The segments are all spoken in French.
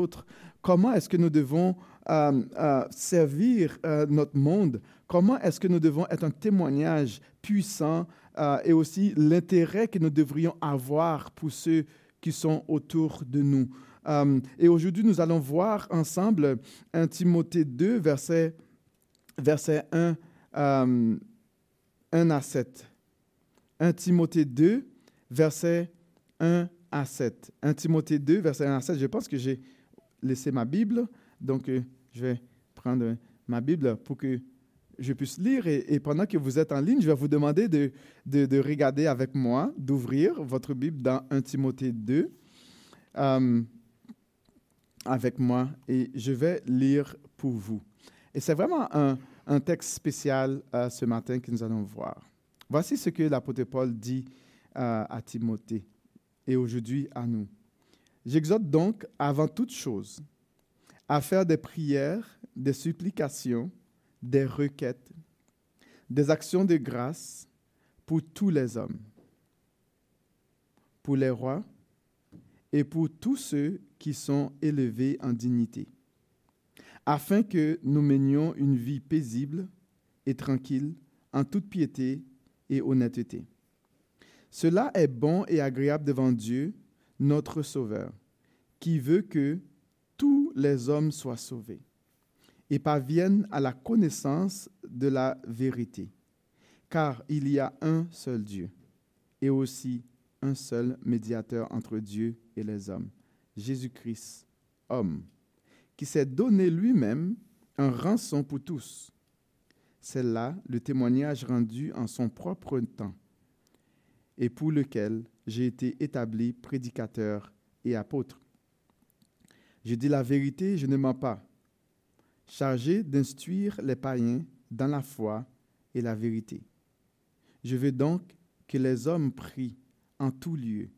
autres, comment est-ce que nous devons euh, euh, servir euh, notre monde, comment est-ce que nous devons être un témoignage puissant et aussi l'intérêt que nous devrions avoir pour ceux qui sont autour de nous? et aujourd'hui, nous allons voir ensemble 1 Timothée 2, verset, verset 1, 1 à 7. 1 Timothée 2, verset 1 à 7. 1 Timothée 2, verset 1 à 7. Je pense que j'ai laissé ma Bible, donc euh, je vais prendre ma Bible pour que je puisse lire. Et, pendant que vous êtes en ligne, je vais vous demander de, de, regarder avec moi, d'ouvrir votre Bible dans 1 Timothée 2 euh, avec moi et je vais lire pour vous. Et c'est vraiment un, un, texte spécial euh, ce matin que nous allons voir. Voici ce que l'apôtre Paul dit à Timothée et aujourd'hui à nous. J'exhorte donc avant toute chose à faire des prières, des supplications, des requêtes, des actions de grâce pour tous les hommes, pour les rois et pour tous ceux qui sont élevés en dignité, afin que nous menions une vie paisible et tranquille en toute piété et honnêteté. Cela est bon et agréable devant Dieu, notre Sauveur, qui veut que tous les hommes soient sauvés et parviennent à la connaissance de la vérité. Car il y a un seul Dieu et aussi un seul médiateur entre Dieu et les hommes, Jésus-Christ, homme, qui s'est donné lui-même un rançon pour tous. C'est là le témoignage rendu en son propre temps et pour lequel j'ai été établi prédicateur et apôtre. Je dis la vérité, je ne mens pas, chargé d'instruire les païens dans la foi et la vérité. Je veux donc que les hommes prient en tout lieu,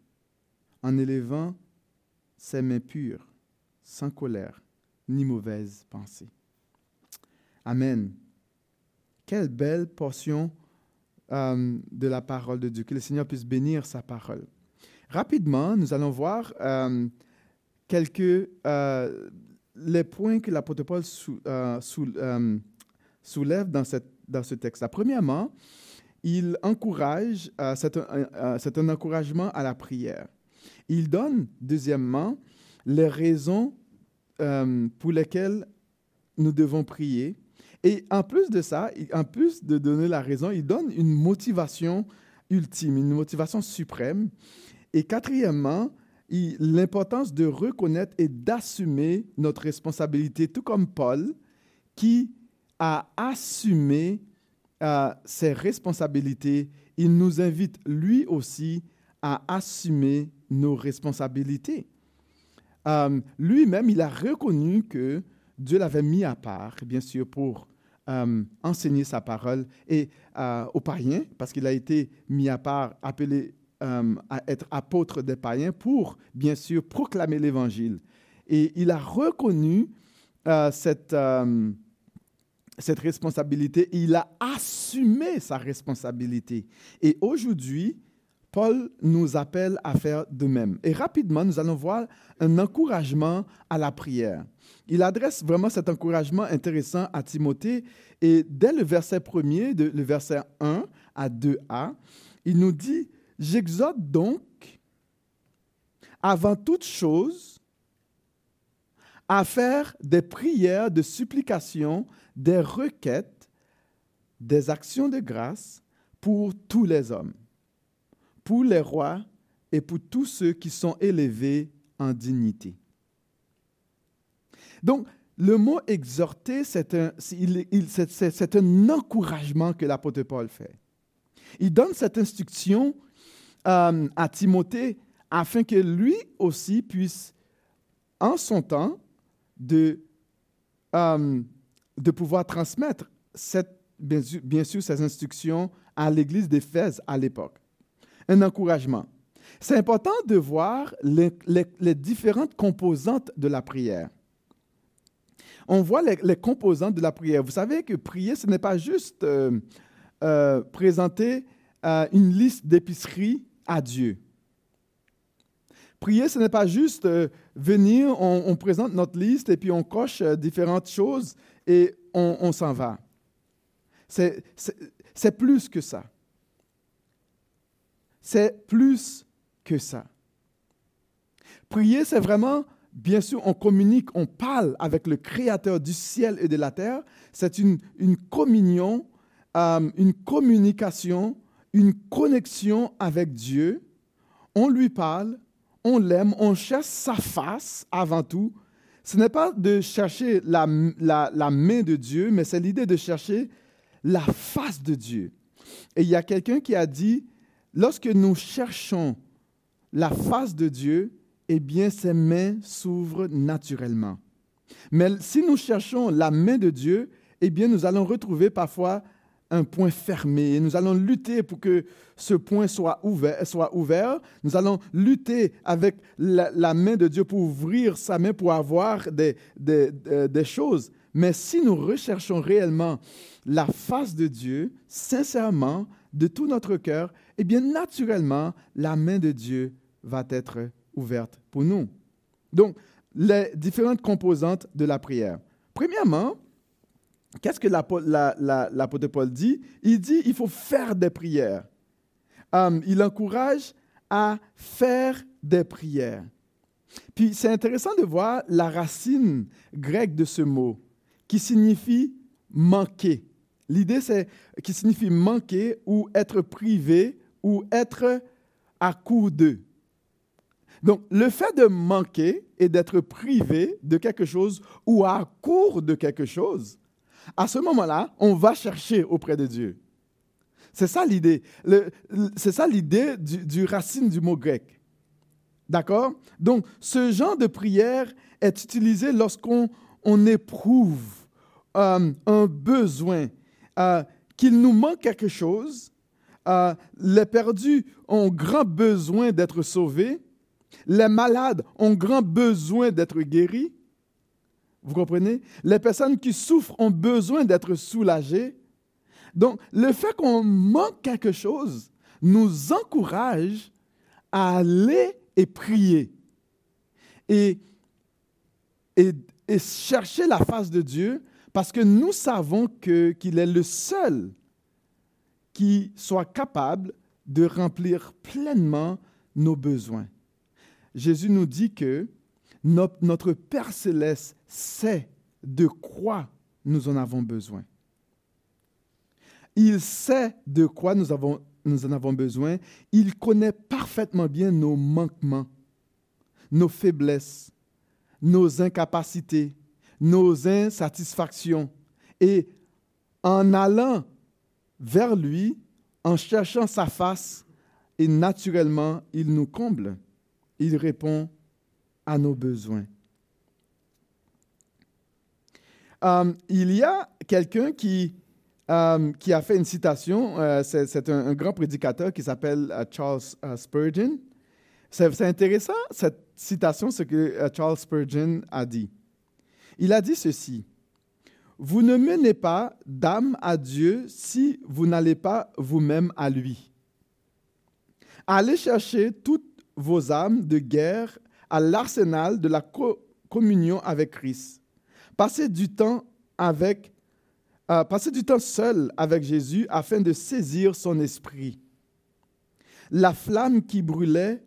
en élevant ses mains pures, sans colère ni mauvaise pensée. Amen. Quelle belle portion euh, de la parole de Dieu, que le Seigneur puisse bénir sa parole. Rapidement, nous allons voir euh, quelques euh, les points que l'apôtre Paul soulève dans, cette, dans ce texte. Premièrement, il encourage, c'est un, un, encouragement à la prière. Il donne, deuxièmement, les raisons pour lesquelles nous devons prier et en plus de ça, en plus de donner la raison, il donne une motivation ultime, une motivation suprême. Et quatrièmement, l'importance de reconnaître et d'assumer notre responsabilité, tout comme Paul, qui a assumé euh, ses responsabilités. Il nous invite lui aussi à assumer nos responsabilités. Euh, lui-même, il a reconnu que Dieu l'avait mis à part, bien sûr, pour euh, enseigner sa parole et euh, aux païens, parce qu'il a été mis à part, appelé euh, à être apôtre des païens pour, bien sûr, proclamer l'Évangile. Et il a reconnu cette, cette responsabilité, il a assumé sa responsabilité. Et aujourd'hui, Paul nous appelle à faire de même. Et rapidement, nous allons voir un encouragement à la prière. Il adresse vraiment cet encouragement intéressant à Timothée. Et dès le verset premier, de, le verset 1 à 2a, il nous dit, J'exhorte donc, avant toute chose, à faire des prières de supplication, des requêtes, des actions de grâce pour tous les hommes pour les rois et pour tous ceux qui sont élevés en dignité. Donc, le mot exhorter, c'est un, encouragement que l'apôtre Paul fait. Il donne cette instruction euh, à Timothée afin que lui aussi puisse, en son temps, de, euh, pouvoir transmettre bien sûr ces instructions à l'église d'Éphèse à l'époque un encouragement. C'est important de voir les, différentes composantes de la prière. On voit les, composantes de la prière. Vous savez que prier, ce n'est pas juste euh, euh, présenter euh, une liste d'épicerie à Dieu. prier, ce n'est pas juste venir, on, présente notre liste et puis on coche différentes choses et on, s'en va. C'est plus que ça. C'est plus que ça. Prier, c'est vraiment, bien sûr, on communique, on parle avec le Créateur du ciel et de la terre. C'est une, une communion, euh, une communication, une connexion avec Dieu. On lui parle, on l'aime, on cherche sa face avant tout. Ce n'est pas de chercher la, la, main de Dieu, mais c'est l'idée de chercher la face de Dieu. Et il y a quelqu'un qui a dit, lorsque nous cherchons la face de Dieu, eh bien, ses mains s'ouvrent naturellement. Mais si nous cherchons la main de Dieu, eh bien, nous allons retrouver parfois un point fermé. Nous allons lutter pour que ce point soit ouvert. Soit ouvert. Nous allons lutter avec la, main de Dieu pour ouvrir sa main pour avoir des, des, des choses. Mais si nous recherchons réellement la face de Dieu, sincèrement, de tout notre cœur, eh bien, naturellement, la main de Dieu va être ouverte pour nous. Donc, les différentes composantes de la prière. Premièrement, qu'est-ce que l'apôtre Paul dit? Il dit il faut faire des prières. Um, il encourage à faire des prières. Puis c'est intéressant de voir la racine grecque de ce mot qui signifie manquer. L'idée c'est qui signifie manquer ou être privé ou être à court de. Donc le fait de manquer et d'être privé de quelque chose ou à court de quelque chose, à ce moment-là, on va chercher auprès de Dieu. C'est ça l'idée. C'est ça l'idée du, racine du mot grec. D'accord? Donc, ce genre de prière est utilisé lorsqu'on on éprouve euh, un besoin, euh, qu'il nous manque quelque chose. Euh, les perdus ont grand besoin d'être sauvés. Les malades ont grand besoin d'être guéris. Vous comprenez? Les personnes qui souffrent ont besoin d'être soulagées. Donc, le fait qu'on manque quelque chose nous encourage à aller et prier et, et, chercher la face de Dieu parce que nous savons qu'il est le seul qui soit capable de remplir pleinement nos besoins. Jésus nous dit que notre, Père céleste sait de quoi nous en avons besoin. Il sait de quoi nous, avons, nous en avons besoin. Il connaît parfaitement bien nos manquements, nos faiblesses, nos incapacités, nos insatisfactions. Et en allant vers lui, en cherchant sa face, et naturellement, il nous comble. Il répond à nos besoins. Euh, il y a quelqu'un qui, euh, qui a fait une citation, euh, c'est un, grand prédicateur qui s'appelle Charles Spurgeon. C'est intéressant, cette citation, ce que Charles Spurgeon a dit. Il a dit ceci, Vous ne menez pas d'âme à Dieu si vous n'allez pas vous-même à lui. Allez chercher toutes vos âmes de guerre à l'arsenal de la communion avec Christ. Passez du temps avec euh, du temps seul avec Jésus afin de saisir son esprit. La flamme qui brûlait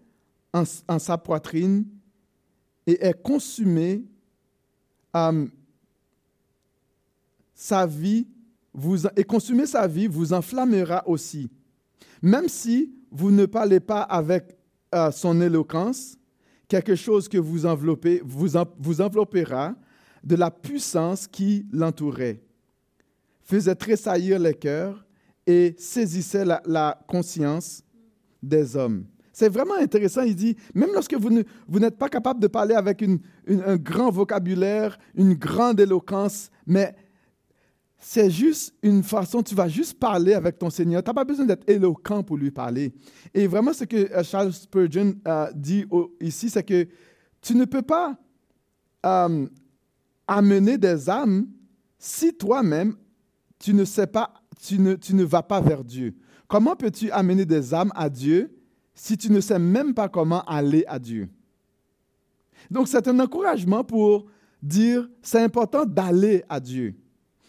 en, sa poitrine et est consumée, euh, sa vie vous, et consumer sa vie vous enflammera aussi. Même si vous ne parlez pas avec euh, son éloquence, quelque chose que vous enveloppez, vous, vous enveloppera de la puissance qui l'entourait, faisait tressaillir les cœurs et saisissait la, conscience des hommes. C'est vraiment intéressant. Il dit, même lorsque vous, vous n'êtes pas capable de parler avec un grand vocabulaire, une grande éloquence, mais c'est juste une façon, tu vas juste parler avec ton Seigneur. Tu n'as pas besoin d'être éloquent pour lui parler. Et vraiment, ce que euh, Charles Spurgeon euh, dit ici, c'est que tu ne peux pas euh, amener des âmes si toi-même, tu ne sais pas, tu ne, tu ne vas pas vers Dieu. Comment peux-tu amener des âmes à Dieu si tu ne sais même pas comment aller à Dieu? Donc c'est un encouragement pour dire c'est important d'aller à Dieu,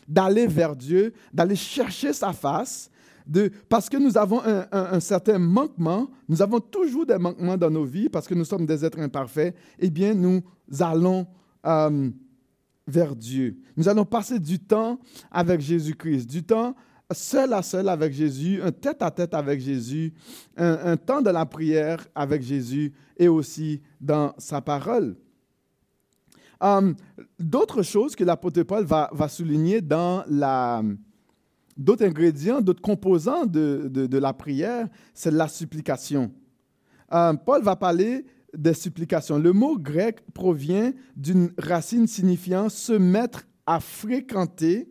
d'aller vers Dieu, d'aller chercher sa face, de, parce que nous avons un, certain manquement, nous avons toujours des manquements dans nos vies, parce que nous sommes des êtres imparfaits, eh bien nous allons euh, vers Dieu. Nous allons passer du temps avec Jésus-Christ, du temps seul à seul avec Jésus, un tête-à-tête avec Jésus, un, temps de la prière avec Jésus et aussi dans sa parole. Um, d'autres choses que l'apôtre Paul va, souligner dans la... D'autres ingrédients, d'autres composants de, la prière, c'est la supplication. Um, Paul va parler des supplications. Le mot grec provient d'une racine signifiant se mettre à fréquenter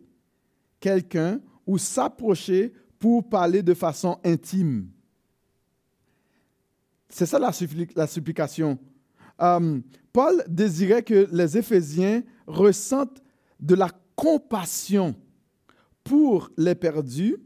quelqu'un ou s'approcher pour parler de façon intime. C'est ça la, supplication. Euh, Paul désirait que les Éphésiens ressentent de la compassion pour les perdus.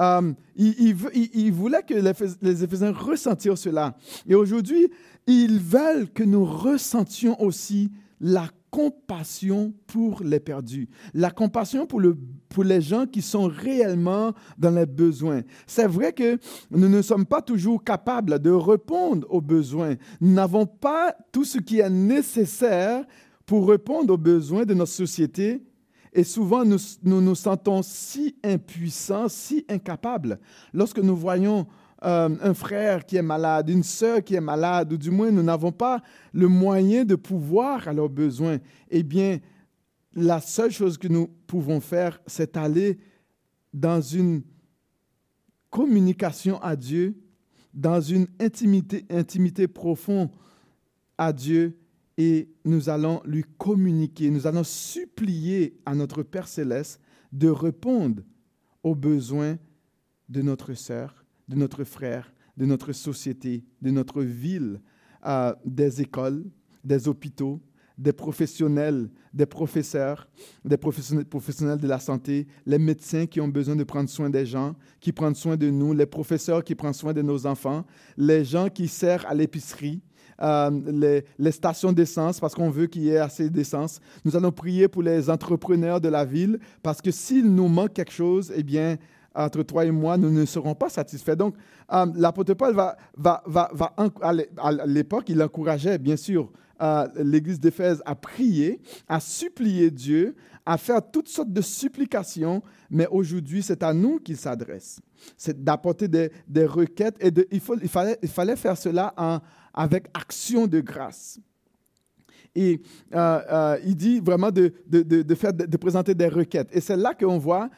Euh, il, voulait que les, Éphésiens ressentissent cela. Et aujourd'hui, ils veulent que nous ressentions aussi la compassion pour les perdus, la compassion pour, le, pour les gens qui sont réellement dans les besoins. C'est vrai que nous ne sommes pas toujours capables de répondre aux besoins. Nous n'avons pas tout ce qui est nécessaire pour répondre aux besoins de notre société. Et souvent, nous nous, nous sentons si impuissants, si incapables. Lorsque nous voyons euh, un frère qui est malade, une sœur qui est malade, ou du moins nous n'avons pas le moyen de pouvoir à leurs besoins, eh bien, la seule chose que nous pouvons faire, c'est aller dans une communication à Dieu, dans une intimité, intimité profonde à Dieu, et nous allons lui communiquer, nous allons supplier à notre Père céleste de répondre aux besoins de notre sœur, de notre frère, de notre société, de notre ville, des écoles, des hôpitaux, des professionnels, des professeurs, des professionnels, de la santé, les médecins qui ont besoin de prendre soin des gens, qui prennent soin de nous, les professeurs qui prennent soin de nos enfants, les gens qui servent à l'épicerie, euh, les, les, stations d'essence parce qu'on veut qu'il y ait assez d'essence. Nous allons prier pour les entrepreneurs de la ville parce que s'il nous manque quelque chose, eh bien, entre toi et moi, nous ne serons pas satisfaits. Donc, euh, l'apôtre Paul va, va, va, va à l'époque, il encourageait bien sûr euh, l'église d'Éphèse à prier, à supplier Dieu, à faire toutes sortes de supplications, mais aujourd'hui, c'est à nous qu'il s'adresse. C'est d'apporter des, des, requêtes et il, faut, il, fallait, il fallait faire cela en, avec action de grâce. Et euh, il dit vraiment de, de, de, faire, de, présenter des requêtes. Et c'est là qu'on voit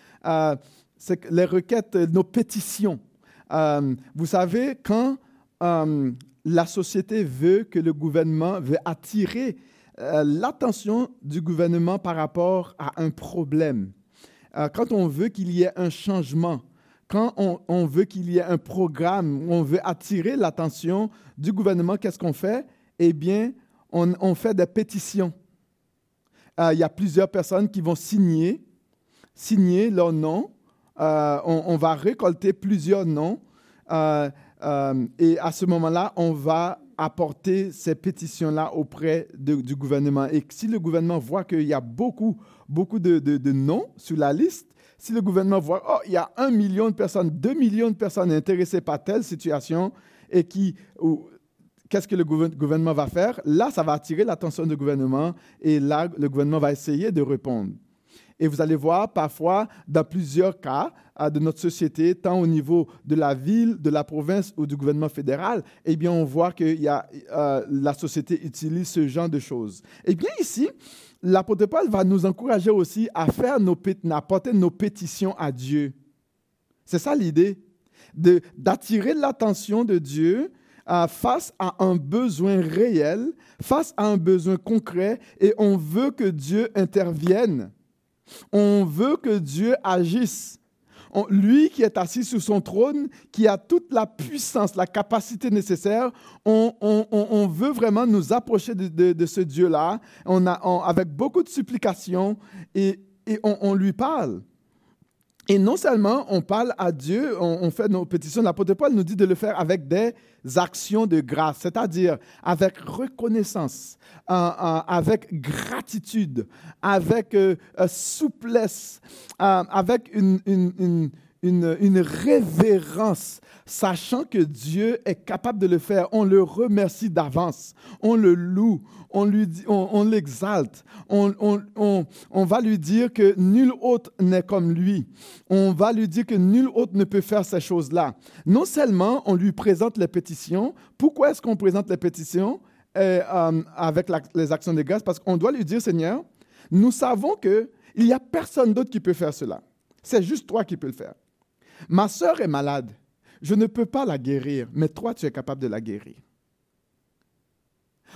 c'est les requêtes, nos pétitions. Euh, vous savez, quand euh, la société veut que le gouvernement veut attirer euh, l'attention du gouvernement par rapport à un problème, quand on veut qu'il y ait un changement, quand on, veut qu'il y ait un programme, on veut attirer l'attention du gouvernement, qu'est-ce qu'on fait? Eh bien, on, on, fait des pétitions. Il y a plusieurs personnes qui vont signer, signer leur nom euh, on, va récolter plusieurs noms euh, euh, et à ce moment-là, on va apporter ces pétitions-là auprès du gouvernement. Et si le gouvernement voit qu'il y a beaucoup, beaucoup de, noms sur la liste, si le gouvernement voit, oh, il y a un million de personnes, deux millions de personnes intéressées par telle situation, et qui, qu'est-ce que le gouvernement va faire? Là, ça va attirer l'attention du gouvernement, et là, le gouvernement va essayer de répondre. Et vous allez voir parfois, dans plusieurs cas euh, de notre société, tant au niveau de la ville, de la province ou du gouvernement fédéral, eh bien, on voit que euh, la société utilise ce genre de choses. Eh bien, ici, l'apôtre Paul va nous encourager aussi à faire nos, à apporter nos pétitions à Dieu. C'est ça l'idée, d'attirer l'attention de Dieu euh, face à un besoin réel, face à un besoin concret, et on veut que Dieu intervienne. On veut que Dieu agisse. lui qui est assis sur son trône, qui a toute la puissance, la capacité nécessaire, on, veut vraiment nous approcher de, ce Dieu-là on a, avec beaucoup de supplications et, on, lui parle. Et non seulement on parle à Dieu, on, fait nos pétitions, l'apôtre Paul nous dit de le faire avec des actions de grâce, c'est-à-dire avec reconnaissance, euh, euh, avec gratitude, avec euh, souplesse, avec une, une, révérence, sachant que Dieu est capable de le faire. On le remercie d'avance, on le loue, on, lui on, l'exalte, on, on, on, va lui dire que nul autre n'est comme lui. On va lui dire que nul autre ne peut faire ces choses-là. Non seulement on lui présente les pétitions, pourquoi est-ce qu'on présente les pétitions euh, euh, avec les actions de grâce? Parce qu'on doit lui dire, Seigneur, nous savons qu'il n'y a personne d'autre qui peut faire cela. C'est juste toi qui peux le faire. Ma sœur est malade. Je ne peux pas la guérir, mais toi, tu es capable de la guérir.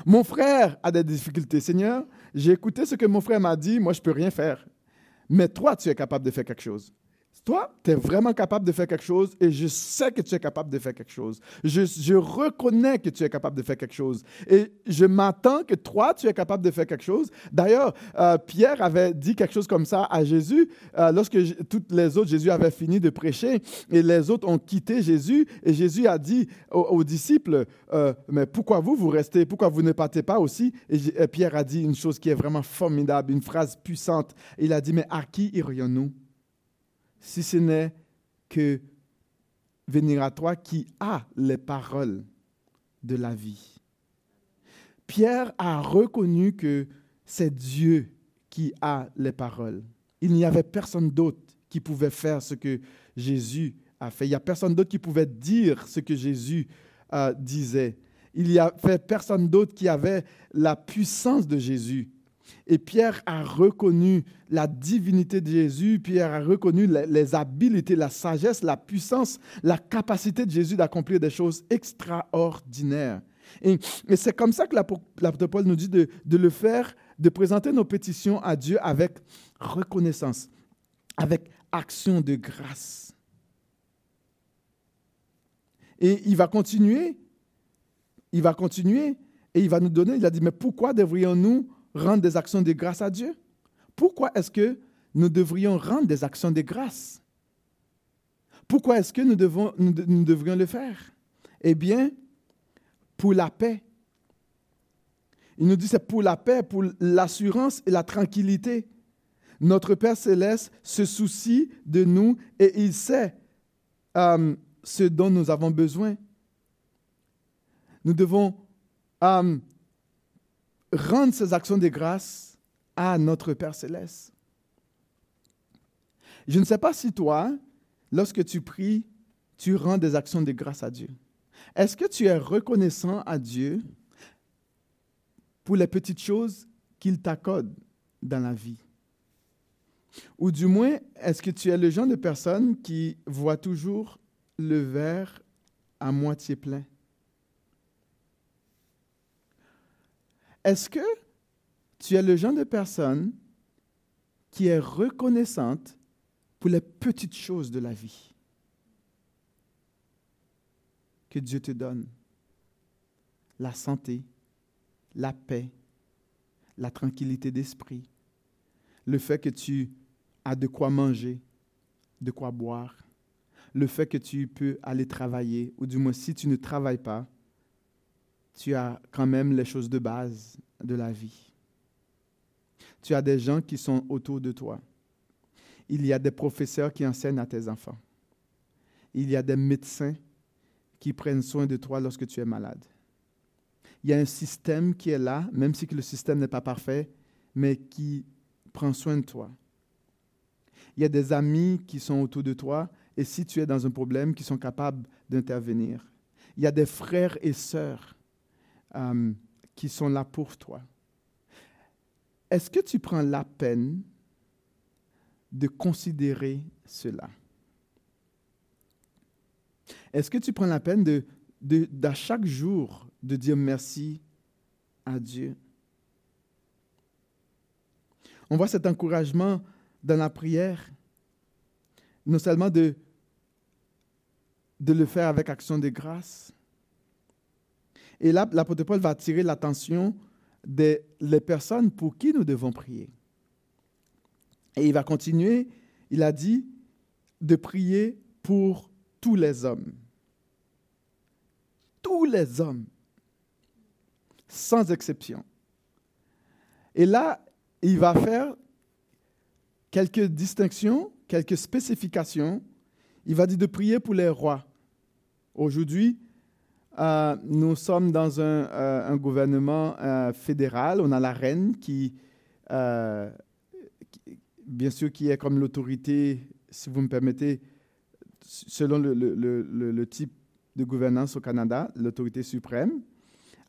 Mon frère a des difficultés. Seigneur, j'ai écouté ce que mon frère m'a dit, moi je ne peux rien faire. Mais toi, tu es capable de faire quelque chose. Toi, tu es vraiment capable de faire quelque chose et je sais que tu es capable de faire quelque chose. Je, reconnais que tu es capable de faire quelque chose. Et je m'attends que toi, tu es capable de faire quelque chose. D'ailleurs, euh, Pierre avait dit quelque chose comme ça à Jésus euh, lorsque toutes les autres, Jésus avait fini de prêcher et les autres ont quitté Jésus. Et Jésus a dit aux, disciples, euh, mais pourquoi vous, vous restez? Pourquoi vous ne partez pas aussi? Et Pierre a dit une chose qui est vraiment formidable, une phrase puissante. Il a dit, mais à qui irions-nous? Si ce n'est que venir à toi qui a les paroles de la vie. Pierre a reconnu que c'est Dieu qui a les paroles. Il n'y avait personne d'autre qui pouvait faire ce que Jésus a fait. Il n'y a personne d'autre qui pouvait dire ce que Jésus euh, disait. Il n'y avait personne d'autre qui avait la puissance de Jésus. Et Pierre a reconnu la divinité de Jésus, Pierre a reconnu les, habiletés, la sagesse, la puissance, la capacité de Jésus d'accomplir des choses extraordinaires. Et, c'est comme ça que l'apôtre Paul nous dit de, de le faire, de présenter nos pétitions à Dieu avec reconnaissance, avec action de grâce. Et il va continuer, il va continuer et il va nous donner, il a dit, mais pourquoi devrions-nous rendre des actions de grâce à Dieu? Pourquoi est-ce que nous devrions rendre des actions de grâce? Pourquoi est-ce que nous, devons, nous, devrions le faire? Eh bien, pour la paix. Il nous dit c'est pour la paix, pour l'assurance et la tranquillité. Notre Père céleste se soucie de nous et il sait euh, ce dont nous avons besoin. Nous devons euh, rendre ces actions de grâce à notre Père céleste. Je ne sais pas si toi, lorsque tu pries, tu rends des actions de grâce à Dieu. Est-ce que tu es reconnaissant à Dieu pour les petites choses qu'il t'accorde dans la vie? Ou du moins, est-ce que tu es le genre de personne qui voit toujours le verre à moitié plein? Est-ce que tu es le genre de personne qui est reconnaissante pour les petites choses de la vie que Dieu te donne? La santé, la paix, la tranquillité d'esprit, le fait que tu as de quoi manger, de quoi boire, le fait que tu peux aller travailler, ou du moins si tu ne travailles pas, tu as quand même les choses de base de la vie. Tu as des gens qui sont autour de toi. Il y a des professeurs qui enseignent à tes enfants. Il y a des médecins qui prennent soin de toi lorsque tu es malade. Il y a un système qui est là, même si le système n'est pas parfait, mais qui prend soin de toi. Il y a des amis qui sont autour de toi et si tu es dans un problème, qui sont capables d'intervenir. Il y a des frères et sœurs euh, qui sont là pour toi. Est-ce que tu prends la peine de considérer cela? Est-ce que tu prends la peine de, de, de, chaque jour de dire merci à Dieu? On voit cet encouragement dans la prière, non seulement de, de le faire avec action de grâce, et là, l'apôtre Paul va attirer l'attention des personnes pour qui nous devons prier. Et il va continuer, il a dit, de prier pour tous les hommes. Tous les hommes, sans exception. Et là, il va faire quelques distinctions, quelques spécifications. Il va dire de prier pour les rois. Aujourd'hui, euh, nous sommes dans un, euh, gouvernement euh, fédéral. On a la reine qui, bien sûr, qui est comme l'autorité, si vous me permettez, selon le, le, type de gouvernance au Canada, l'autorité suprême.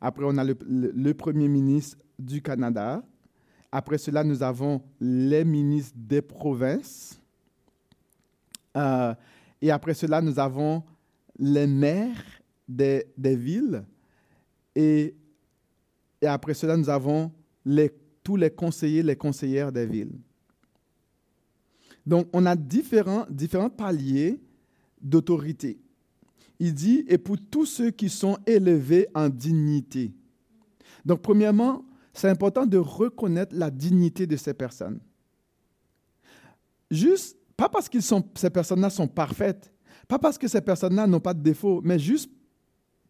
Après, on a le, premier ministre du Canada. Après cela, nous avons les ministres des provinces. et après cela, nous avons les maires des, villes. Et, et, après cela, nous avons les, tous les conseillers, les conseillères des villes. Donc, on a différents, différents paliers d'autorité. Il dit, et pour tous ceux qui sont élevés en dignité. Donc, premièrement, c'est important de reconnaître la dignité de ces personnes. Juste, pas parce que ces personnes-là sont parfaites, pas parce que ces personnes-là n'ont pas de défauts, mais juste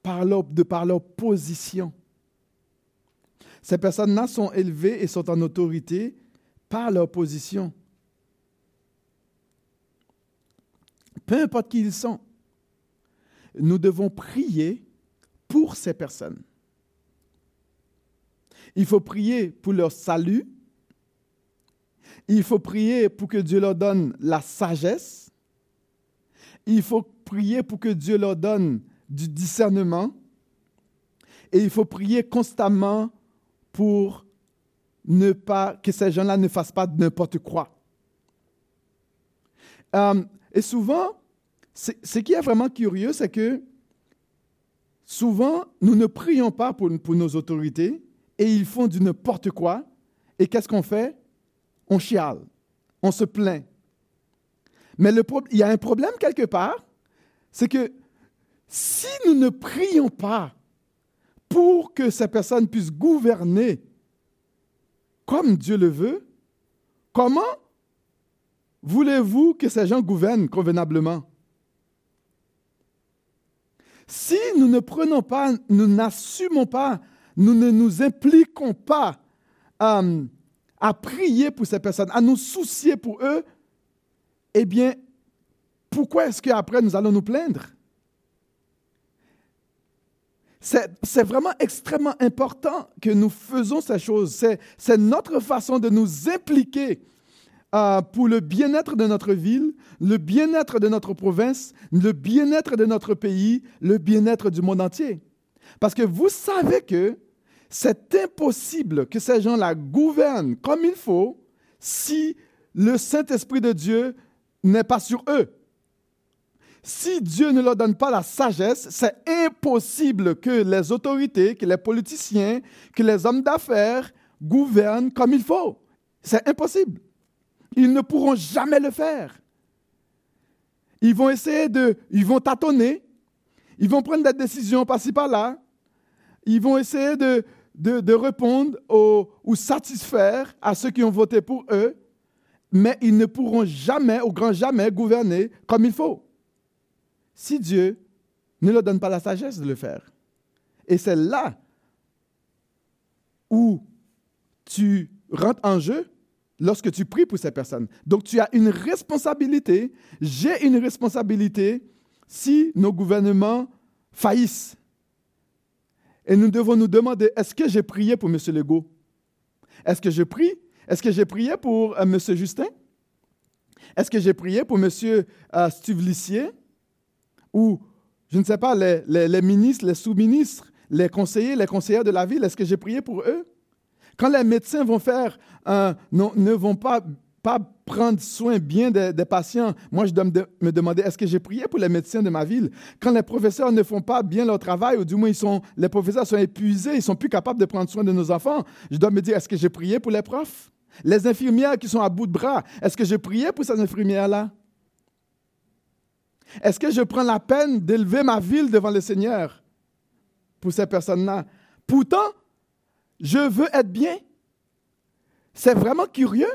par de par leur position. Ces personnes-là sont élevées et sont en autorité par leur position. Peu importe qui ils sont, nous devons prier pour ces personnes. Il faut prier pour leur salut. Il faut prier pour que Dieu leur donne la sagesse. Il faut prier pour que Dieu leur donne du discernement et il faut prier constamment pour ne pas que ces gens-là ne fassent pas n'importe quoi. Euh, et souvent, ce qui est vraiment curieux, c'est que souvent, nous ne prions pas pour, pour nos autorités et ils font du n'importe quoi. Et qu'est-ce qu'on fait? On chiale, on se plaint. Mais il y a un problème quelque part, c'est que si nous ne prions pas pour que ces personnes puissent gouverner comme Dieu le veut, comment voulez-vous que ces gens gouvernent convenablement? Si nous ne prenons pas, nous n'assumons pas, nous ne nous impliquons pas euh, à prier pour ces personnes, à nous soucier pour eux, eh bien, pourquoi est-ce qu'après nous allons nous plaindre? C'est vraiment extrêmement important que nous faisons ces choses. C'est notre façon de nous impliquer euh, pour le bien-être de notre ville, le bien-être de notre province, le bien-être de notre pays, le bien-être du monde entier. Parce que vous savez que c'est impossible que ces gens-là gouvernent comme il faut si le Saint-Esprit de Dieu n'est pas sur eux. Si Dieu ne leur donne pas la sagesse, c'est impossible que les autorités, que les politiciens, que les hommes d'affaires gouvernent comme il faut. C'est impossible. Ils ne pourront jamais le faire. Ils vont essayer de, ils vont tâtonner, ils vont prendre des décisions par-ci par-là, ils vont essayer de, de, répondre ou satisfaire à ceux qui ont voté pour eux, mais ils ne pourront jamais, au grand jamais, gouverner comme il faut si Dieu ne leur donne pas la sagesse de le faire. Et c'est là où tu rentres en jeu lorsque tu pries pour ces personnes. Donc tu as une responsabilité, j'ai une responsabilité si nos gouvernements faillissent. Et nous devons nous demander, est-ce que j'ai prié pour M. Legault? Est-ce que je prie? Est-ce que j'ai prié pour euh, M. Justin? Est-ce que j'ai prié pour M. Euh, ou, je ne sais pas, les, ministres, les sous-ministres, les conseillers, les conseillères de la ville, est-ce que j'ai prié pour eux? Quand les médecins vont faire, ne vont pas, pas prendre soin bien des, patients, moi je dois me, demander, est-ce que j'ai prié pour les médecins de ma ville? Quand les professeurs ne font pas bien leur travail, ou du moins ils sont, les professeurs sont épuisés, ils sont plus capables de prendre soin de nos enfants, je dois me dire, est-ce que j'ai prié pour les profs? Les infirmières qui sont à bout de bras, est-ce que j'ai prié pour ces infirmières-là? Est-ce que je prends la peine d'élever ma ville devant le Seigneur pour ces personnes-là? Pourtant, je veux être bien. C'est vraiment curieux.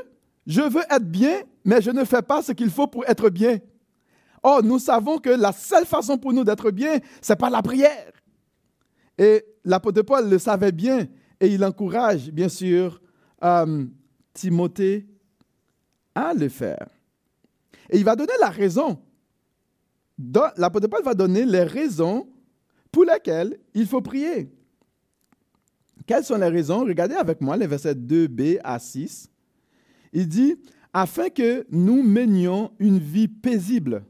Je veux être bien, mais je ne fais pas ce qu'il faut pour être bien. Oh, nous savons que la seule façon pour nous d'être bien, c'est par la prière. Et l'apôtre Paul le savait bien et il encourage, bien sûr, euh, Timothée à le faire. Et il va donner la raison. L'apôtre Paul va donner les raisons pour lesquelles il faut prier. Quelles sont les raisons? Regardez avec moi les versets 2b à 6. Il dit, afin que nous menions une vie paisible,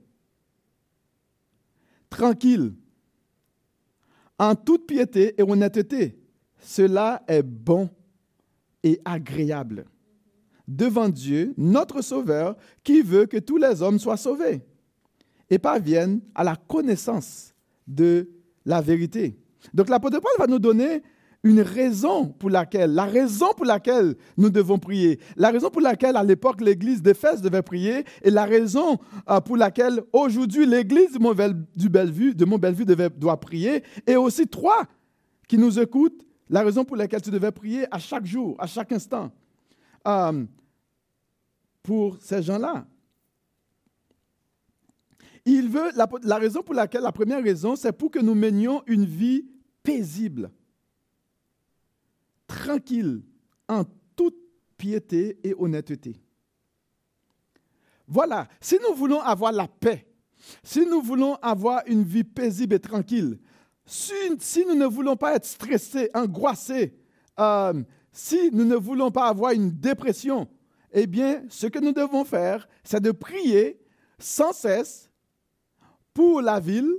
tranquille, en toute piété et honnêteté. Cela est bon et agréable devant Dieu, notre Sauveur, qui veut que tous les hommes soient sauvés et parviennent à la connaissance de la vérité. Donc l'apôtre Paul va nous donner une raison pour laquelle, la raison pour laquelle nous devons prier, la raison pour laquelle à l'époque l'église d'Éphèse devait prier et la raison euh, pour laquelle aujourd'hui l'église de Mont-Bellevue devait, doit prier et aussi trois qui nous écoutent, la raison pour laquelle tu devais prier à chaque jour, à chaque instant euh, pour ces gens-là. Il veut, la raison pour laquelle, la première raison, c'est pour que nous menions une vie paisible tranquille, en toute piété et honnêteté. Voilà, si nous voulons avoir la paix, si nous voulons avoir une vie paisible et tranquille, si, nous ne voulons pas être stressés, angoissés, euh, si nous ne voulons pas avoir une dépression, eh bien, ce que nous devons faire, c'est de prier sans cesse pour la ville,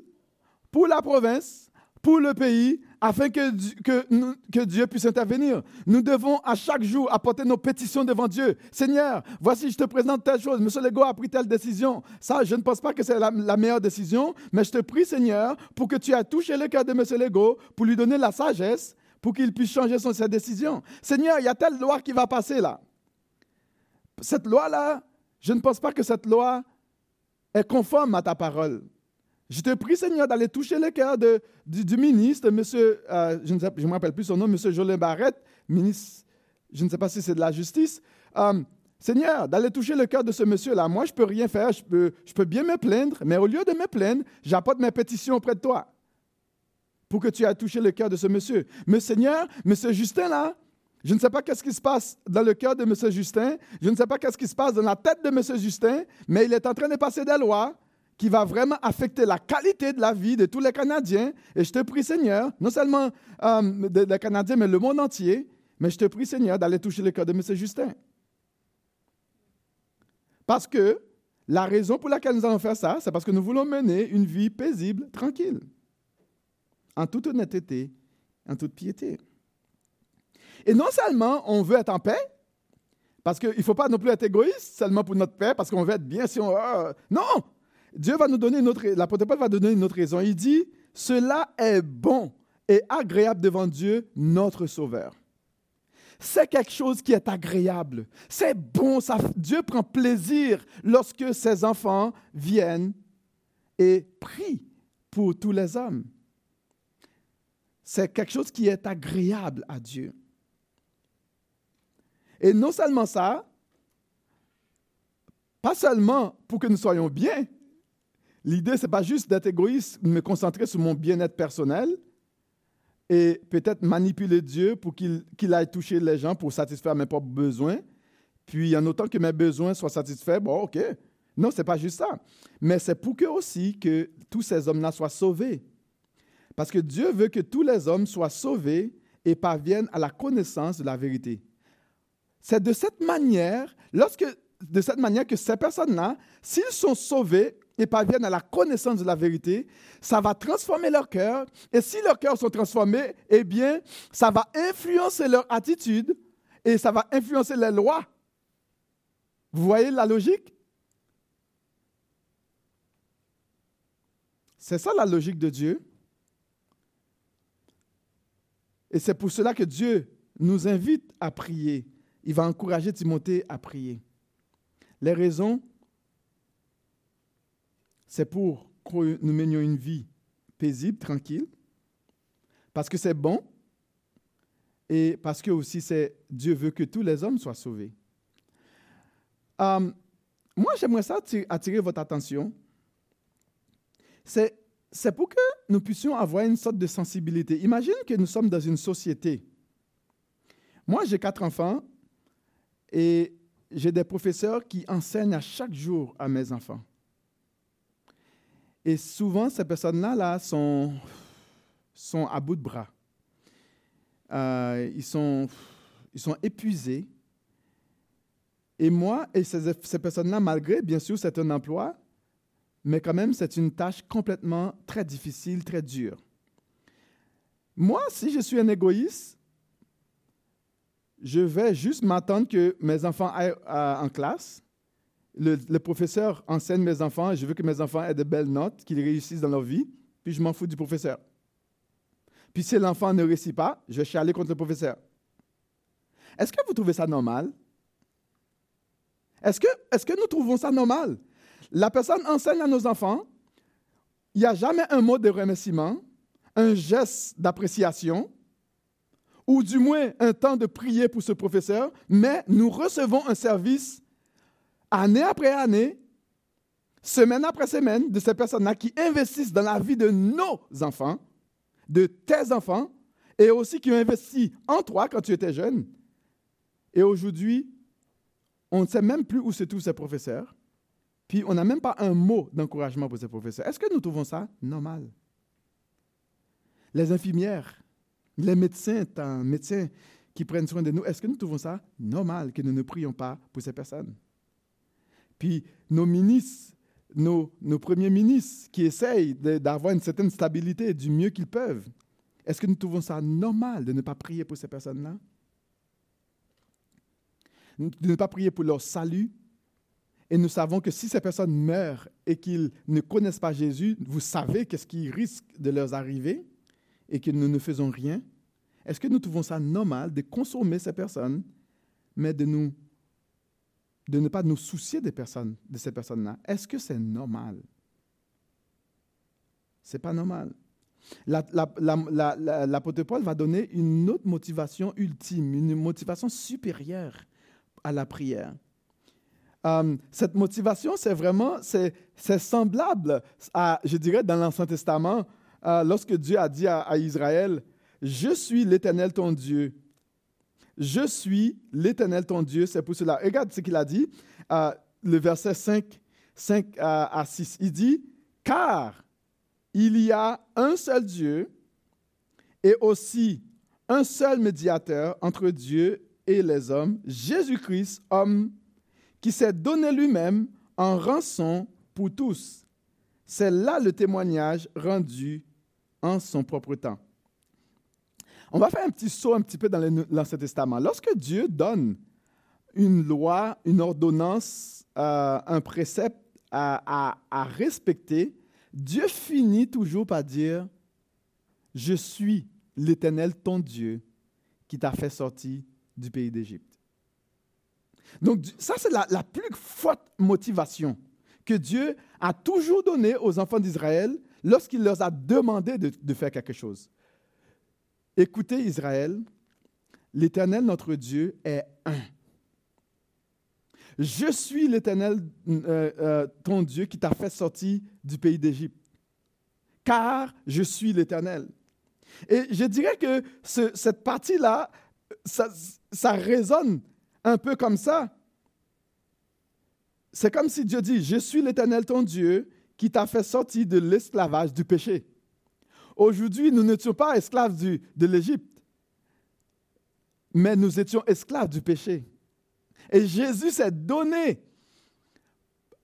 pour la province, pour le pays, afin que, que, Dieu puisse intervenir. Nous devons à chaque jour apporter nos pétitions devant Dieu. Seigneur, voici, je te présente telle chose. Monsieur Legault a pris telle décision. Ça, je ne pense pas que c'est la, meilleure décision, mais je te prie, Seigneur, pour que tu aies touché le cœur de Monsieur Legault, pour lui donner la sagesse, pour qu'il puisse changer son, sa décision. Seigneur, il y a telle loi qui va passer là. Cette loi-là, je ne pense pas que cette loi est conforme à ta parole. Je te prie, Seigneur, d'aller toucher le cœur du, ministre, monsieur, euh, je ne me rappelle plus son nom, monsieur Jolin Barrette, ministre, je ne sais pas si c'est de la justice. Euh, Seigneur, d'aller toucher le cœur de ce monsieur-là. Moi, je ne peux rien faire, je peux, je peux bien me plaindre, mais au lieu de me plaindre, j'apporte mes pétitions auprès de toi pour que tu aies touché le cœur de ce monsieur. Mais Seigneur, monsieur Justin, là, je ne sais pas qu'est-ce qui se passe dans le cœur de monsieur Justin, je ne sais pas qu'est-ce qui se passe dans la tête de monsieur Justin, mais il est en train de passer des lois qui va vraiment affecter la qualité de la vie de tous les Canadiens. Et je te prie, Seigneur, non seulement euh, des Canadiens, mais le monde entier, mais je te prie, Seigneur, d'aller toucher le cœur de M. Justin. Parce que la raison pour laquelle nous allons faire ça, c'est parce que nous voulons mener une vie paisible, tranquille, en toute honnêteté, en toute piété. Et non seulement on veut être en paix, parce qu'il ne faut pas non plus être égoïste seulement pour notre paix, parce qu'on veut être bien si on... Ah, non, Dieu va nous donner une autre, l'apôtre Paul va donner une autre raison. Il dit, cela est bon et agréable devant Dieu, notre Sauveur. C'est quelque chose qui est agréable. C'est bon. Ça, Dieu prend plaisir lorsque ses enfants viennent et prient pour tous les hommes. C'est quelque chose qui est agréable à Dieu. Et non seulement ça, pas seulement pour que nous soyons bien, L'idée, ce n'est pas juste d'être égoïste, me concentrer sur mon bien-être personnel et peut-être manipuler Dieu pour qu'il aille toucher les gens pour satisfaire mes propres besoins. Puis, en autant que mes besoins soient satisfaits, bon, OK. Non, ce n'est pas juste ça. Mais c'est pour que aussi que tous ces hommes-là soient sauvés. Parce que Dieu veut que tous les hommes soient sauvés et parviennent à la connaissance de la vérité. C'est de cette manière, lorsque, de cette manière que ces personnes-là, s'ils sont sauvés, et parviennent à la connaissance de la vérité, ça va transformer leur cœur. Et si leurs cœurs sont transformés, eh bien, ça va influencer leur attitude et ça va influencer les lois. Vous voyez la logique? C'est ça la logique de Dieu. Et c'est pour cela que Dieu nous invite à prier. Il va encourager Timothée à prier. Les raisons c'est pour que nous menions une vie paisible, tranquille, parce que c'est bon et parce que aussi c'est Dieu veut que tous les hommes soient sauvés. Euh, moi, j'aimerais ça attirer votre attention c'est, c'est pour que nous puissions avoir une sorte de sensibilité. Imagine que nous sommes dans une société. Moi, j'ai quatre enfants et j'ai des professeurs qui enseignent à chaque jour à mes enfants. Et souvent, ces personnes-là là, sont, sont à bout de bras. Euh, ils, sont, ils sont épuisés. Et moi, et ces, ces personnes-là, malgré, bien sûr, c'est un emploi, mais quand même, c'est une tâche complètement très difficile, très dure. Moi, si je suis un égoïste, je vais juste m'attendre que mes enfants aillent en classe. Le, professeur enseigne mes enfants et je veux que mes enfants aient de belles notes, qu'ils réussissent dans leur vie, puis je m'en fous du professeur. Puis si l'enfant ne réussit pas, je vais chialer contre le professeur. Est-ce que vous trouvez ça normal? Est-ce que, est que nous trouvons ça normal? La personne enseigne à nos enfants, il n'y a jamais un mot de remerciement, un geste d'appréciation, ou du moins un temps de prier pour ce professeur, mais nous recevons un service année après année, semaine après semaine, de ces personnes-là qui investissent dans la vie de nos enfants, de tes enfants, et aussi qui ont investi en toi quand tu étais jeune. Et aujourd'hui, on ne sait même plus où se trouvent ces professeurs, puis on n'a même pas un mot d'encouragement pour ces professeurs. Est-ce que nous trouvons ça normal? Les infirmières, les médecins, un médecin qui prennent soin de nous, est-ce que nous trouvons ça normal que nous ne prions pas pour ces personnes? Puis nos ministres, nos, premiers ministres qui essayent d'avoir une certaine stabilité du mieux qu'ils peuvent, est-ce que nous trouvons ça normal de ne pas prier pour ces personnes-là? De ne pas prier pour leur salut? Et nous savons que si ces personnes meurent et qu'ils ne connaissent pas Jésus, vous savez qu'est-ce qui risque de leur arriver? et que nous ne faisons rien, est-ce que nous trouvons ça normal de consommer ces personnes, mais de, nous, de ne pas nous soucier des personnes, de ces personnes-là? Est-ce que c'est normal? Ce n'est pas normal. L'apôtre Paul va donner une autre motivation ultime, une motivation supérieure à la prière. Euh, cette motivation, c'est vraiment, c'est semblable à, je dirais, dans l'Ancien Testament, euh, lorsque Dieu a dit à, Israël, je suis l'Éternel ton Dieu. Je suis l'Éternel ton Dieu, c'est pour cela. Regarde ce qu'il a dit, euh, le verset 5, 5 à 6. Il dit, car il y a un seul Dieu et aussi un seul médiateur entre Dieu et les hommes, Jésus-Christ, homme, qui s'est donné lui-même en rançon pour tous. C'est là le témoignage rendu en son propre temps. On va faire un petit saut un petit peu dans l'Ancien Testament. Lorsque Dieu donne une loi, une ordonnance, euh, un précepte à, respecter, Dieu finit toujours par dire, je suis l'Éternel, ton Dieu, qui t'a fait sortir du pays d'Égypte. Donc ça, c'est la, la, plus forte motivation que Dieu a toujours donnée aux enfants d'Israël lorsqu'il leur a demandé de, faire quelque chose. Écoutez Israël, l'Éternel notre Dieu est un. Je suis l'Éternel, euh, euh, ton Dieu, qui t'a fait sortir du pays d'Égypte. Car je suis l'Éternel. Et je dirais que cette partie-là, ça, ça résonne un peu comme ça. C'est comme si Dieu dit, je suis l'Éternel, ton Dieu, qui t'a fait sortir de l'esclavage du péché. Aujourd'hui, nous n'étions pas esclaves de l'Égypte, mais nous étions esclaves du péché. Et Jésus s'est donné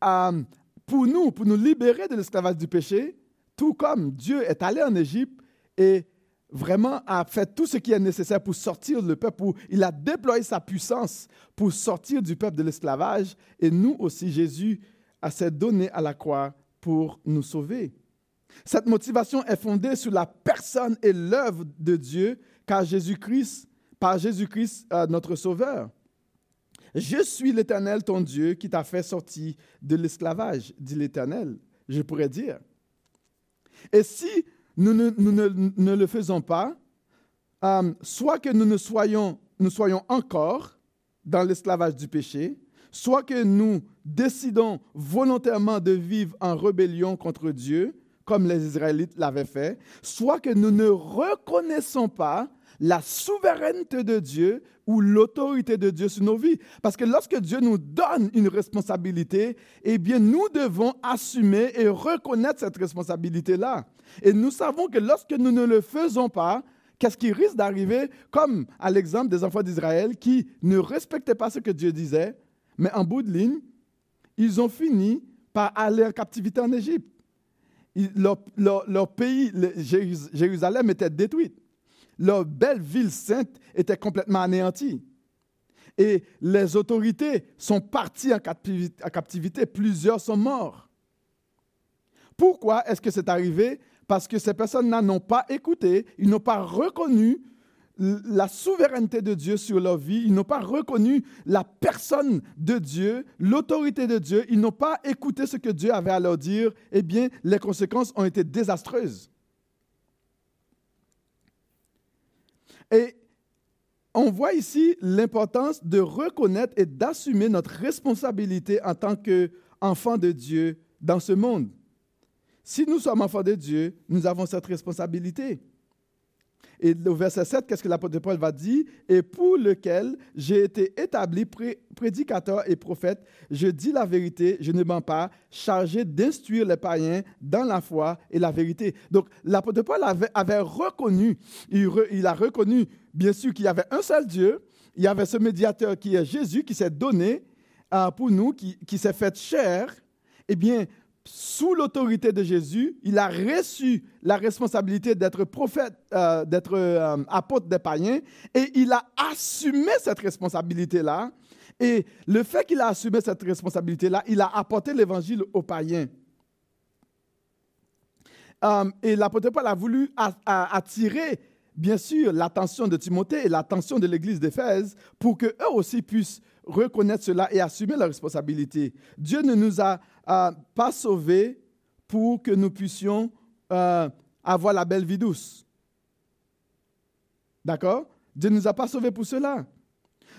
euh, pour nous, pour nous libérer de l'esclavage du péché, tout comme Dieu est allé en Égypte et vraiment a fait tout ce qui est nécessaire pour sortir le peuple, il a déployé sa puissance pour sortir du peuple de l'esclavage. Et nous aussi, Jésus s'est donné à la croix pour nous sauver. Cette motivation est fondée sur la personne et l'œuvre de Dieu, car Jésus-Christ, par Jésus-Christ, euh, notre Sauveur. Je suis l'Éternel, ton Dieu, qui t'a fait sortir de l'esclavage, dit l'Éternel, je pourrais dire. Et si nous ne, le faisons pas, euh, soit que nous ne soyons, nous soyons encore dans l'esclavage du péché, soit que nous décidons volontairement de vivre en rébellion contre Dieu, comme les Israélites l'avaient fait, soit que nous ne reconnaissons pas la souveraineté de Dieu ou l'autorité de Dieu sur nos vies. Parce que lorsque Dieu nous donne une responsabilité, eh bien, nous devons assumer et reconnaître cette responsabilité-là. Et nous savons que lorsque nous ne le faisons pas, qu'est-ce qui risque d'arriver, comme à l'exemple des enfants d'Israël qui ne respectaient pas ce que Dieu disait, mais en bout de ligne, ils ont fini par aller en captivité en Égypte. Leur, pays, Jérusalem, était détruite. Leur belle ville sainte était complètement anéantie. Et les autorités sont parties en captivité, plusieurs sont morts. Pourquoi est-ce que c'est arrivé? Parce que ces personnes-là n'ont pas écouté, ils n'ont pas reconnu la souveraineté de Dieu sur leur vie, ils n'ont pas reconnu la personne de Dieu, l'autorité de Dieu, ils n'ont pas écouté ce que Dieu avait à leur dire, eh bien, les conséquences ont été désastreuses. Et on voit ici l'importance de reconnaître et d'assumer notre responsabilité en tant qu'enfants de Dieu dans ce monde. Si nous sommes enfants de Dieu, nous avons cette responsabilité. Et au verset 7, qu'est-ce que l'apôtre Paul va dire? Et pour lequel j'ai été établi prédicateur et prophète, je dis la vérité, je ne mens pas, chargé d'instruire les païens dans la foi et la vérité. Donc l'apôtre Paul avait, reconnu, il, a reconnu bien sûr qu'il y avait un seul Dieu, il y avait ce médiateur qui est Jésus, qui s'est donné euh, pour nous, qui, qui s'est fait chair. Eh bien, sous l'autorité de Jésus, il a reçu la responsabilité d'être prophète, euh, d'être euh, apôtre des païens, et il a assumé cette responsabilité-là. Et le fait qu'il a assumé cette responsabilité-là, il a apporté l'évangile aux païens. Euh, et l'apôtre Paul a voulu attirer, bien sûr, l'attention de Timothée et l'attention de l'Église d'Éphèse pour qu'eux aussi puissent reconnaître cela et assumer leur responsabilité. Dieu ne nous a pas sauvés pour que nous puissions euh, avoir la belle vie douce. D'accord? Dieu ne nous a pas sauvés pour cela.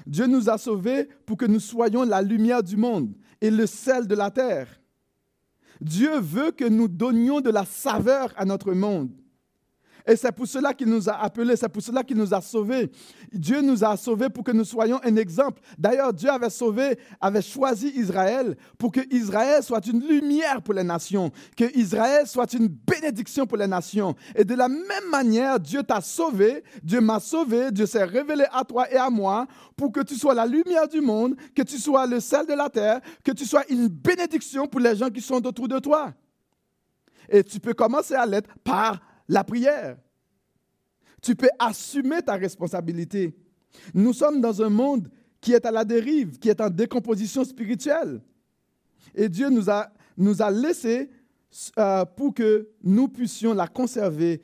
Dieu nous a sauvés pour que nous soyons la lumière du monde et le sel de la terre. Dieu veut que nous donnions de la saveur à notre monde. Et c'est pour cela qu'il nous a appelés, c'est pour cela qu'il nous a sauvés. Dieu nous a sauvés pour que nous soyons un exemple. D'ailleurs, Dieu avait sauvé, avait choisi Israël pour que Israël soit une lumière pour les nations, que Israël soit une bénédiction pour les nations. Et de la même manière, Dieu t'a sauvé, Dieu m'a sauvé, Dieu s'est révélé à toi et à moi pour que tu sois la lumière du monde, que tu sois le sel de la terre, que tu sois une bénédiction pour les gens qui sont autour de toi. Et tu peux commencer à l'être par la prière. Tu peux assumer ta responsabilité. Nous sommes dans un monde qui est à la dérive, qui est en décomposition spirituelle. Et Dieu nous a, nous a laissé euh, pour que nous puissions la conserver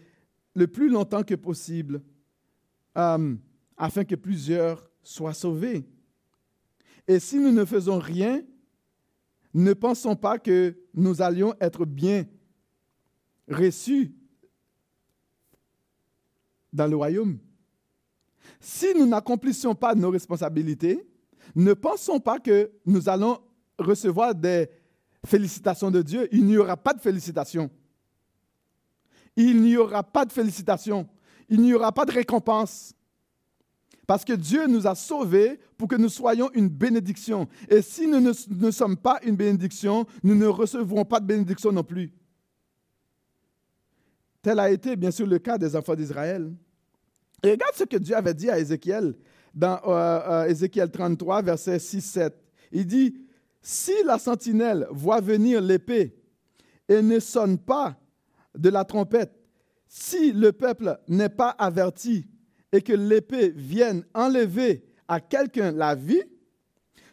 le plus longtemps que possible, euh, afin que plusieurs soient sauvés. Et si nous ne faisons rien, ne pensons pas que nous allions être bien reçus dans le royaume. Si nous n'accomplissons pas nos responsabilités, ne pensons pas que nous allons recevoir des félicitations de Dieu. Il n'y aura pas de félicitations. Il n'y aura pas de félicitations. Il n'y aura pas de récompense. Parce que Dieu nous a sauvés pour que nous soyons une bénédiction. Et si nous ne, ne sommes pas une bénédiction, nous ne recevrons pas de bénédiction non plus. Tel a été bien sûr le cas des enfants d'Israël. Et regarde ce que Dieu avait dit à Ézéchiel dans euh, euh, Ézéchiel 33, verset 6-7. Il dit, si la sentinelle voit venir l'épée et ne sonne pas de la trompette, si le peuple n'est pas averti et que l'épée vienne enlever à quelqu'un la vie,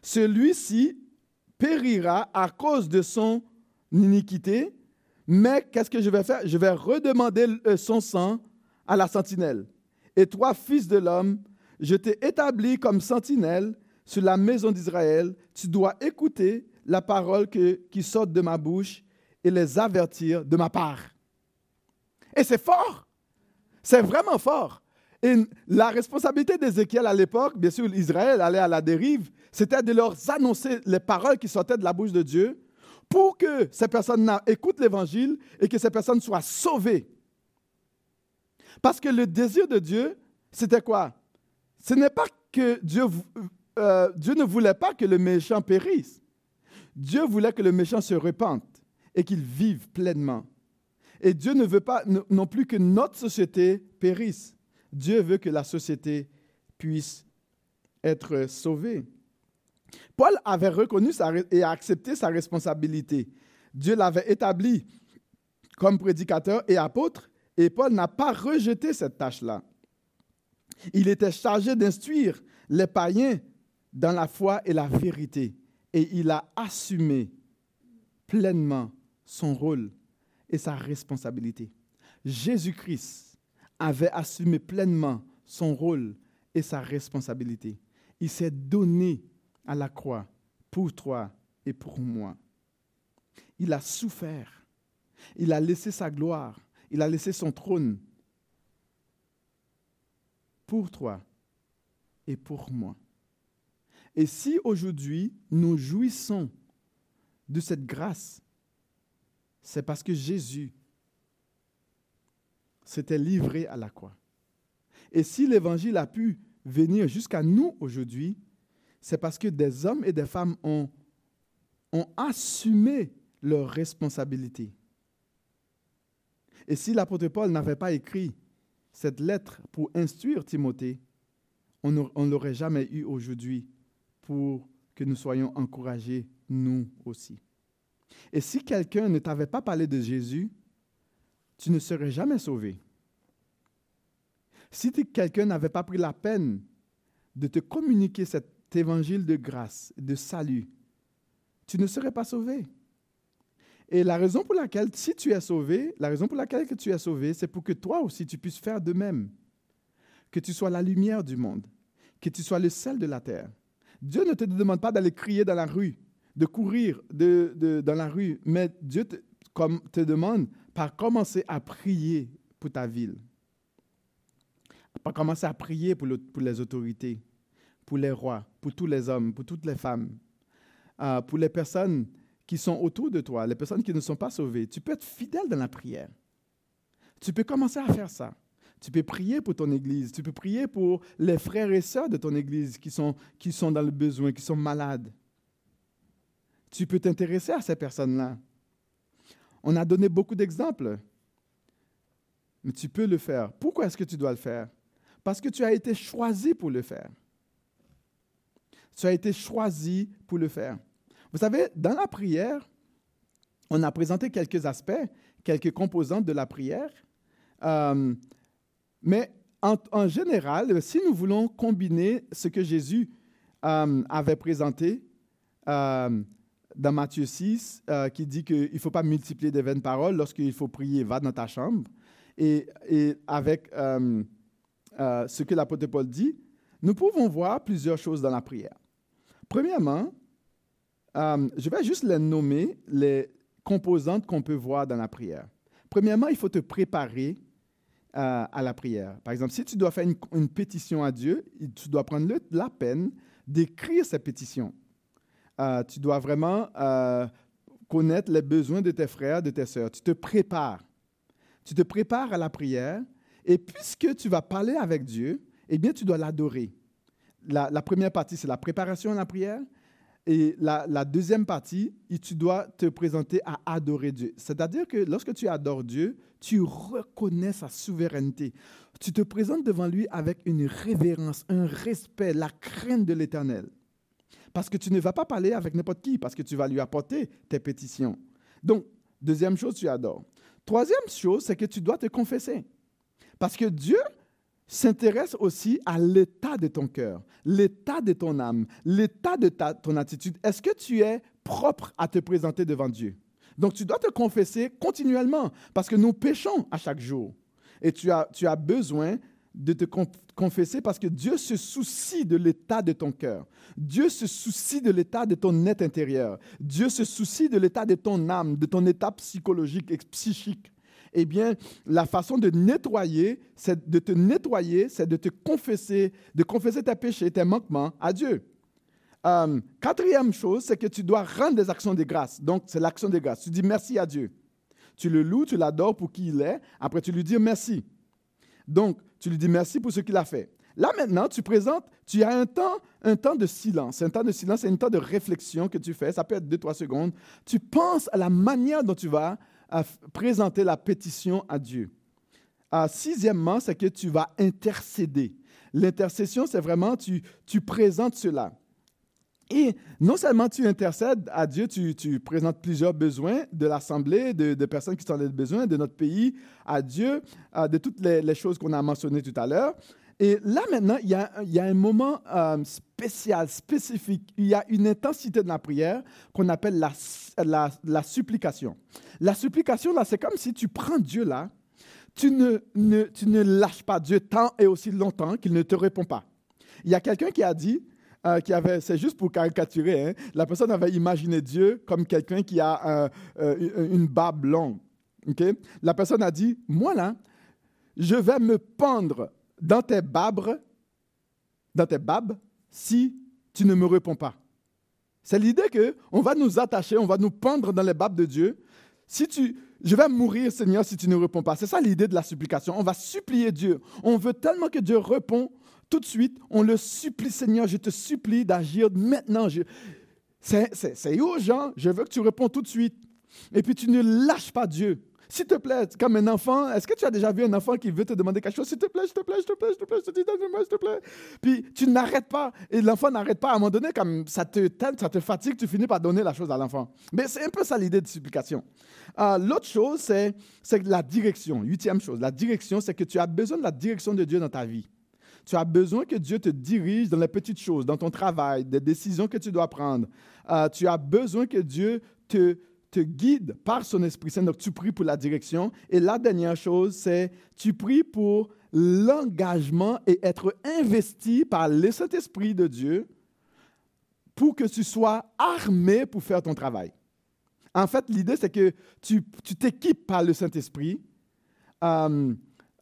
celui-ci périra à cause de son iniquité mais qu'est-ce que je vais faire? Je vais redemander son sang à la sentinelle. Et toi, fils de l'homme, je t'ai établi comme sentinelle sur la maison d'Israël. Tu dois écouter la parole qui sort de ma bouche et les avertir de ma part. Et c'est fort. C'est vraiment fort. Et la responsabilité d'Ézéchiel à l'époque, bien sûr, Israël allait à la dérive, c'était de leur annoncer les paroles qui sortaient de la bouche de Dieu pour que ces personnes écoutent l'évangile et que ces personnes soient sauvées. Parce que le désir de Dieu, c'était quoi? Ce n'est pas que Dieu, euh, Dieu ne voulait pas que le méchant périsse. Dieu voulait que le méchant se repente et qu'il vive pleinement. Et Dieu ne veut pas non plus que notre société périsse. Dieu veut que la société puisse être sauvée. Paul avait reconnu et accepté sa responsabilité. Dieu l'avait établi comme prédicateur et apôtre, et Paul n'a pas rejeté cette tâche-là. Il était chargé d'instruire les païens dans la foi et la vérité, et il a assumé pleinement son rôle et sa responsabilité. Jésus-Christ avait assumé pleinement son rôle et sa responsabilité. Il s'est donné à la croix pour toi et pour moi. Il a souffert. Il a laissé sa gloire. Il a laissé son trône pour toi et pour moi. Et si aujourd'hui nous jouissons de cette grâce, c'est parce que Jésus s'était livré à la croix. Et si l'Évangile a pu venir jusqu'à nous aujourd'hui, c'est parce que des hommes et des femmes ont, assumé leurs responsabilités. Et si l'apôtre Paul n'avait pas écrit cette lettre pour instruire Timothée, on ne l'aurait jamais eu aujourd'hui pour que nous soyons encouragés, nous aussi. Et si quelqu'un ne t'avait pas parlé de Jésus, tu ne serais jamais sauvé. Si quelqu'un n'avait pas pris la peine de te communiquer évangile de grâce, de salut, tu ne serais pas sauvé. Et la raison pour laquelle, si tu es sauvé, la raison pour laquelle que tu es sauvé, c'est pour que toi aussi tu puisses faire de même. Que tu sois la lumière du monde, que tu sois le sel de la terre. Dieu ne te demande pas d'aller crier dans la rue, de courir dans la rue, mais Dieu te, demande par commencer à prier pour ta ville, par commencer à prier pour les autorités, pour les rois, pour tous les hommes, pour toutes les femmes, euh, pour les personnes qui sont autour de toi, les personnes qui ne sont pas sauvées. Tu peux être fidèle dans la prière. Tu peux commencer à faire ça. Tu peux prier pour ton Église. Tu peux prier pour les frères et sœurs de ton Église qui sont, qui sont dans le besoin, qui sont malades. Tu peux t'intéresser à ces personnes-là. On a donné beaucoup d'exemples. Mais tu peux le faire. Pourquoi est-ce que tu dois le faire? Parce que tu as été choisi pour le faire. Tu as été choisi pour le faire. Vous savez, dans la prière, on a présenté quelques aspects, quelques composantes de la prière. Euh, mais en, général, si nous voulons combiner ce que Jésus euh, avait présenté euh, dans Matthieu 6, qui dit qu'il ne faut pas multiplier des vaines paroles, lorsqu'il faut prier, va dans ta chambre, et, et avec ce que l'apôtre Paul dit, nous pouvons voir plusieurs choses dans la prière. Premièrement, euh, je vais juste les nommer, les composantes qu'on peut voir dans la prière. Premièrement, il faut te préparer euh, à la prière. Par exemple, si tu dois faire une, pétition à Dieu, tu dois prendre la peine d'écrire cette pétition. Euh, tu dois vraiment connaître les besoins de tes frères, de tes sœurs. Tu te prépares. Tu te prépares à la prière. Et puisque tu vas parler avec Dieu, eh bien, tu dois l'adorer la, première partie, c'est la préparation à la prière. Et la, deuxième partie, tu dois te présenter à adorer Dieu. C'est-à-dire que lorsque tu adores Dieu, tu reconnais sa souveraineté. Tu te présentes devant lui avec une révérence, un respect, la crainte de l'Éternel. Parce que tu ne vas pas parler avec n'importe qui, parce que tu vas lui apporter tes pétitions. Donc, deuxième chose, tu adores. Troisième chose, c'est que tu dois te confesser. Parce que Dieu s'intéresse aussi à l'état de ton cœur, l'état de ton âme, l'état de ton attitude. Est-ce que tu es propre à te présenter devant Dieu? Donc tu dois te confesser continuellement parce que nous péchons à chaque jour. Et tu as, tu as besoin de te confesser parce que Dieu se soucie de l'état de ton cœur. Dieu se soucie de l'état de ton être intérieur. Dieu se soucie de l'état de ton âme, de ton état psychologique et psychique eh bien, la façon de nettoyer, c'est de te nettoyer, c'est de te confesser, de confesser tes péchés, tes manquements à Dieu. Euh, quatrième chose, c'est que tu dois rendre des actions de grâce. Donc, c'est l'action de grâce. Tu dis merci à Dieu. Tu le loues, tu l'adores pour qui il est. Après, tu lui dis merci. Donc, tu lui dis merci pour ce qu'il a fait. Là maintenant, tu présentes, tu as un temps, un temps de silence. Un temps de silence, c'est un temps de réflexion que tu fais. Ça peut être deux, trois secondes. Tu penses à la manière dont tu vas euh, présenter la pétition à Dieu. Euh, sixièmement, c'est que tu vas intercéder. L'intercession, c'est vraiment, tu, tu présentes cela. Et non seulement tu intercèdes à Dieu, tu, présentes plusieurs besoins de l'Assemblée, de, personnes qui sont en besoin, de notre pays, à Dieu, euh, de toutes les, choses qu'on a mentionnées tout à l'heure. Et là maintenant, il y a, un moment euh, spécial, spécifique. Il y a une intensité de la prière qu'on appelle la, la, supplication. La supplication, là, c'est comme si tu prends Dieu là, tu ne, ne, tu ne lâches pas Dieu tant et aussi longtemps qu'il ne te répond pas. Il y a quelqu'un qui a dit, euh, qui avait, c'est juste pour caricaturer, hein, la personne avait imaginé Dieu comme quelqu'un qui a euh, une barbe longue. La personne a dit, moi là, je vais me pendre dans tes babres, dans tes babes, si tu ne me réponds pas. C'est l'idée que on va nous attacher, on va nous pendre dans les babes de Dieu. Si tu, je vais mourir, Seigneur, si tu ne réponds pas. C'est ça l'idée de la supplication. On va supplier Dieu. On veut tellement que Dieu réponde tout de suite. On le supplie, Seigneur, je te supplie d'agir maintenant. C'est urgent. Je veux que tu réponds tout de suite. Et puis tu ne lâches pas Dieu. S'il te plaît, comme un enfant, est-ce que tu as déjà vu un enfant qui veut te demander quelque chose? S'il te plaît, s'il te plaît, s'il te plaît, s'il te plaît, je te dis, donne-moi, s'il te plaît. Puis tu n'arrêtes pas. Et l'enfant n'arrête pas. À un moment donné, comme ça te tente, ça te fatigue, tu finis par donner la chose à l'enfant. Mais c'est un peu ça l'idée de supplication. Euh, l'autre chose, c'est la direction. Huitième chose, la direction, c'est que tu as besoin de la direction de Dieu dans ta vie. Tu as besoin que Dieu te dirige dans les petites choses, dans ton travail, des décisions que tu dois prendre. Euh, tu as besoin que Dieu te te guide par son Esprit Saint. Donc, tu pries pour la direction. Et la dernière chose, c'est tu pries pour l'engagement et être investi par le Saint-Esprit de Dieu pour que tu sois armé pour faire ton travail. En fait, l'idée, c'est que tu t'équipes par le Saint-Esprit euh,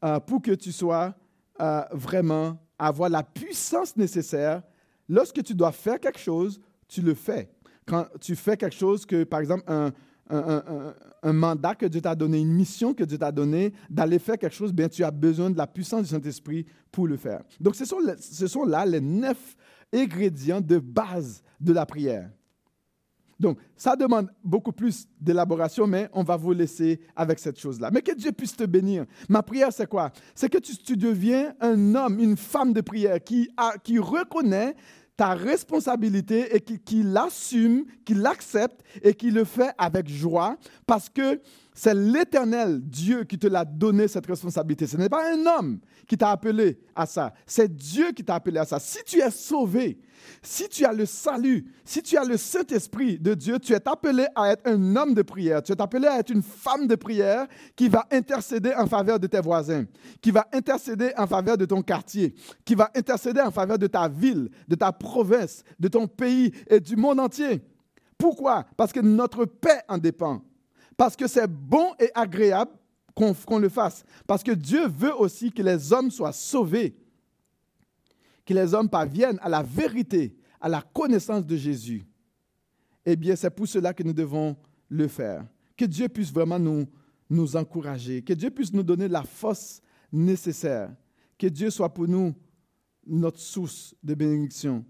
euh, pour que tu sois euh, vraiment avoir la puissance nécessaire. Lorsque tu dois faire quelque chose, tu le fais quand tu fais quelque chose que, par exemple, un, mandat que Dieu t'a donné, une mission que Dieu t'a donnée, d'aller faire quelque chose, bien, tu as besoin de la puissance du Saint-Esprit pour le faire. Donc, ce sont, là les neuf ingrédients de base de la prière. Donc, ça demande beaucoup plus d'élaboration, mais on va vous laisser avec cette chose-là. Mais que Dieu puisse te bénir. Ma prière, c'est quoi? C'est que tu, tu, deviens un homme, une femme de prière qui, a, qui reconnaît ta responsabilité et qu'il l'assume, qu'il l'accepte et qu'il le fait avec joie parce que c'est l'Éternel Dieu qui te l'a donné cette responsabilité. Ce n'est pas un homme qui t'a appelé à ça. C'est Dieu qui t'a appelé à ça. Si tu es sauvé, si tu as le salut, si tu as le Saint-Esprit de Dieu, tu es appelé à être un homme de prière. Tu es appelé à être une femme de prière qui va intercéder en faveur de tes voisins, qui va intercéder en faveur de ton quartier, qui va intercéder en faveur de ta ville, de ta province, de ton pays et du monde entier. Pourquoi? Parce que notre paix en dépend. Parce que c'est bon et agréable qu'on le fasse. Parce que Dieu veut aussi que les hommes soient sauvés, que les hommes parviennent à la vérité, à la connaissance de Jésus. Eh bien, c'est pour cela que nous devons le faire. Que Dieu puisse vraiment nous, nous encourager, que Dieu puisse nous donner la force nécessaire, que Dieu soit pour nous notre source de bénédiction